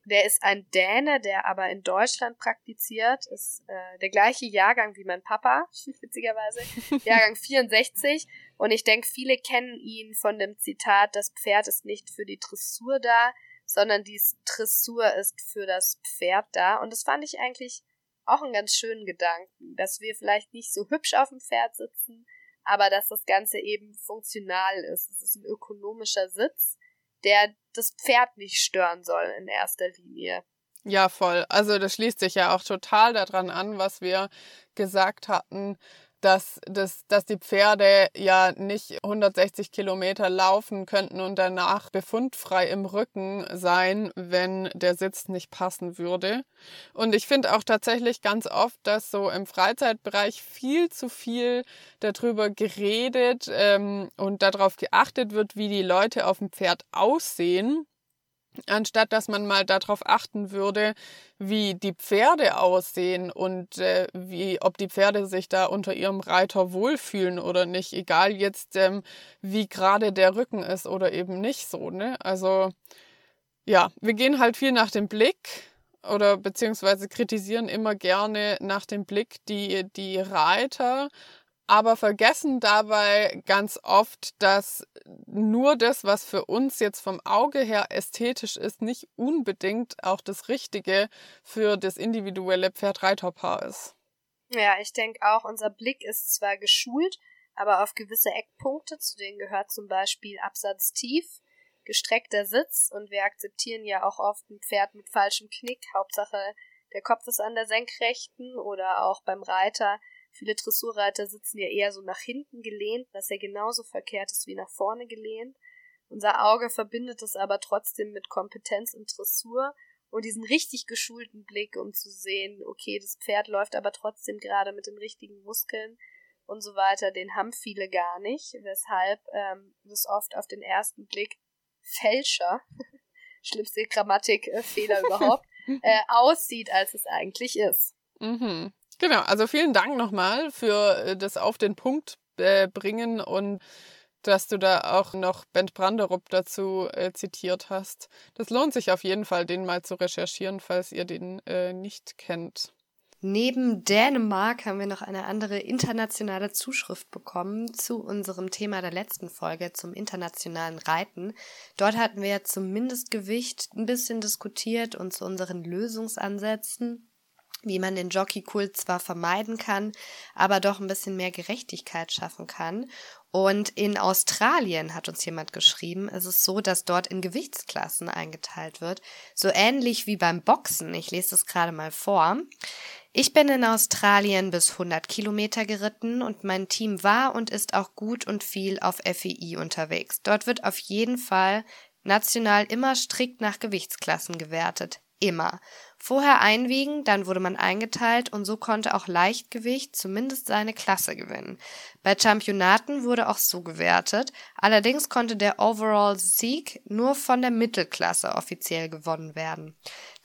Der ist ein Däne, der aber in Deutschland praktiziert, ist äh, der gleiche Jahrgang wie mein Papa, witzigerweise, Jahrgang 64. Und ich denke, viele kennen ihn von dem Zitat, das Pferd ist nicht für die Dressur da, sondern die Dressur ist für das Pferd da. Und das fand ich eigentlich auch einen ganz schönen Gedanken, dass wir vielleicht nicht so hübsch auf dem Pferd sitzen, aber dass das Ganze eben funktional ist. Es ist ein ökonomischer Sitz der das Pferd nicht stören soll in erster Linie. Ja, voll. Also das schließt sich ja auch total daran an, was wir gesagt hatten, dass, dass, dass die Pferde ja nicht 160 Kilometer laufen könnten und danach befundfrei im Rücken sein, wenn der Sitz nicht passen würde. Und ich finde auch tatsächlich ganz oft, dass so im Freizeitbereich viel zu viel darüber geredet ähm, und darauf geachtet wird, wie die Leute auf dem Pferd aussehen anstatt dass man mal darauf achten würde, wie die Pferde aussehen und äh, wie, ob die Pferde sich da unter ihrem Reiter wohlfühlen oder nicht, egal jetzt, ähm, wie gerade der Rücken ist oder eben nicht so. Ne? Also ja, wir gehen halt viel nach dem Blick oder beziehungsweise kritisieren immer gerne nach dem Blick die, die Reiter, aber vergessen dabei ganz oft, dass nur das, was für uns jetzt vom Auge her ästhetisch ist, nicht unbedingt auch das Richtige für das individuelle Pferd-Reiterpaar ist. Ja, ich denke auch, unser Blick ist zwar geschult, aber auf gewisse Eckpunkte, zu denen gehört zum Beispiel Absatz tief, gestreckter Sitz und wir akzeptieren ja auch oft ein Pferd mit falschem Knick, Hauptsache der Kopf ist an der Senkrechten oder auch beim Reiter Viele Dressurreiter sitzen ja eher so nach hinten gelehnt, was ja genauso verkehrt ist wie nach vorne gelehnt. Unser Auge verbindet es aber trotzdem mit Kompetenz und Dressur und diesen richtig geschulten Blick, um zu sehen, okay, das Pferd läuft aber trotzdem gerade mit den richtigen Muskeln und so weiter, den haben viele gar nicht, weshalb ähm, das oft auf den ersten Blick Fälscher, schlimmste Grammatikfehler überhaupt, äh, aussieht, als es eigentlich ist. Mhm. Genau, also vielen Dank nochmal für äh, das auf den Punkt äh, bringen und dass du da auch noch Bent Branderup dazu äh, zitiert hast. Das lohnt sich auf jeden Fall, den mal zu recherchieren, falls ihr den äh, nicht kennt. Neben Dänemark haben wir noch eine andere internationale Zuschrift bekommen zu unserem Thema der letzten Folge zum internationalen Reiten. Dort hatten wir zum Mindestgewicht ein bisschen diskutiert und zu unseren Lösungsansätzen wie man den Jockeykult zwar vermeiden kann, aber doch ein bisschen mehr Gerechtigkeit schaffen kann. Und in Australien hat uns jemand geschrieben, es ist so, dass dort in Gewichtsklassen eingeteilt wird, so ähnlich wie beim Boxen. Ich lese das gerade mal vor. Ich bin in Australien bis 100 Kilometer geritten und mein Team war und ist auch gut und viel auf FEI unterwegs. Dort wird auf jeden Fall national immer strikt nach Gewichtsklassen gewertet. Immer. Vorher einwiegen, dann wurde man eingeteilt und so konnte auch Leichtgewicht zumindest seine Klasse gewinnen. Bei Championaten wurde auch so gewertet, allerdings konnte der Overall-Sieg nur von der Mittelklasse offiziell gewonnen werden.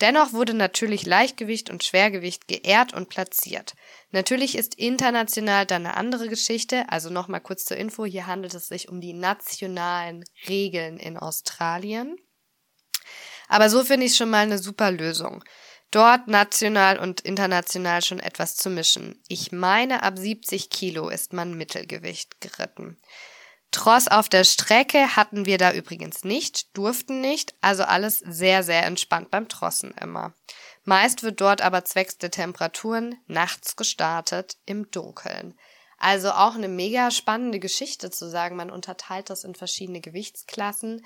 Dennoch wurde natürlich Leichtgewicht und Schwergewicht geehrt und platziert. Natürlich ist international dann eine andere Geschichte, also nochmal kurz zur Info, hier handelt es sich um die nationalen Regeln in Australien. Aber so finde ich schon mal eine super Lösung dort national und international schon etwas zu mischen. Ich meine, ab 70 Kilo ist man Mittelgewicht geritten. Tross auf der Strecke hatten wir da übrigens nicht, durften nicht, also alles sehr, sehr entspannt beim Trossen immer. Meist wird dort aber zwecks der Temperaturen nachts gestartet im Dunkeln. Also auch eine mega spannende Geschichte zu sagen, man unterteilt das in verschiedene Gewichtsklassen.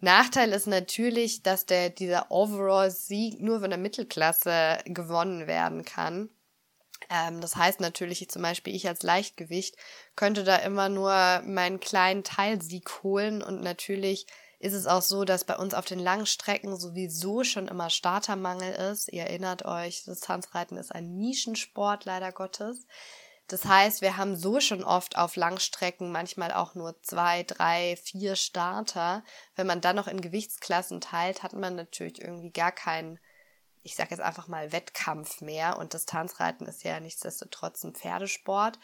Nachteil ist natürlich, dass der, dieser Overall-Sieg nur von der Mittelklasse gewonnen werden kann. Ähm, das heißt natürlich, zum Beispiel ich als Leichtgewicht könnte da immer nur meinen kleinen Teilsieg holen und natürlich ist es auch so, dass bei uns auf den langen Strecken sowieso schon immer Startermangel ist. Ihr erinnert euch, das Tanzreiten ist ein Nischensport leider Gottes. Das heißt, wir haben so schon oft auf Langstrecken manchmal auch nur zwei, drei, vier Starter. Wenn man dann noch in Gewichtsklassen teilt, hat man natürlich irgendwie gar keinen, ich sage jetzt einfach mal, Wettkampf mehr. Und Distanzreiten ist ja nichtsdestotrotz ein Pferdesport.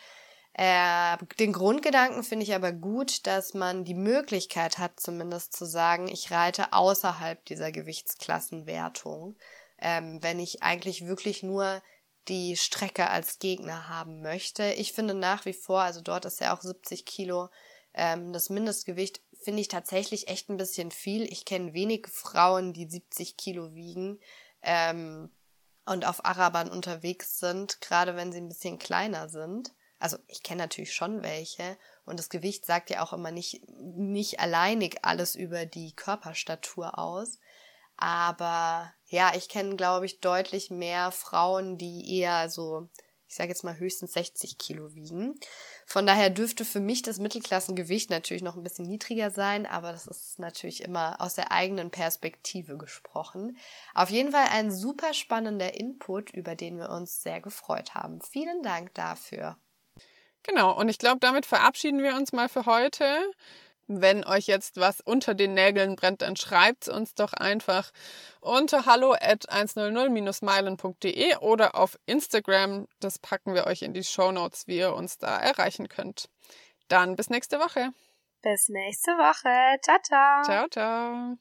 Äh, den Grundgedanken finde ich aber gut, dass man die Möglichkeit hat, zumindest zu sagen, ich reite außerhalb dieser Gewichtsklassenwertung. Ähm, wenn ich eigentlich wirklich nur die Strecke als Gegner haben möchte. Ich finde nach wie vor, also dort ist ja auch 70 Kilo ähm, das Mindestgewicht, finde ich tatsächlich echt ein bisschen viel. Ich kenne wenige Frauen, die 70 Kilo wiegen ähm, und auf Arabern unterwegs sind, gerade wenn sie ein bisschen kleiner sind. Also ich kenne natürlich schon welche und das Gewicht sagt ja auch immer nicht, nicht alleinig alles über die Körperstatur aus. Aber ja, ich kenne, glaube ich, deutlich mehr Frauen, die eher so, ich sage jetzt mal höchstens 60 Kilo wiegen. Von daher dürfte für mich das Mittelklassengewicht natürlich noch ein bisschen niedriger sein, aber das ist natürlich immer aus der eigenen Perspektive gesprochen. Auf jeden Fall ein super spannender Input, über den wir uns sehr gefreut haben. Vielen Dank dafür. Genau, und ich glaube, damit verabschieden wir uns mal für heute. Wenn euch jetzt was unter den Nägeln brennt, dann schreibt es uns doch einfach unter hallo at 100-meilen.de oder auf Instagram. Das packen wir euch in die Show Notes, wie ihr uns da erreichen könnt. Dann bis nächste Woche. Bis nächste Woche. Ciao, ciao. Ciao, ciao.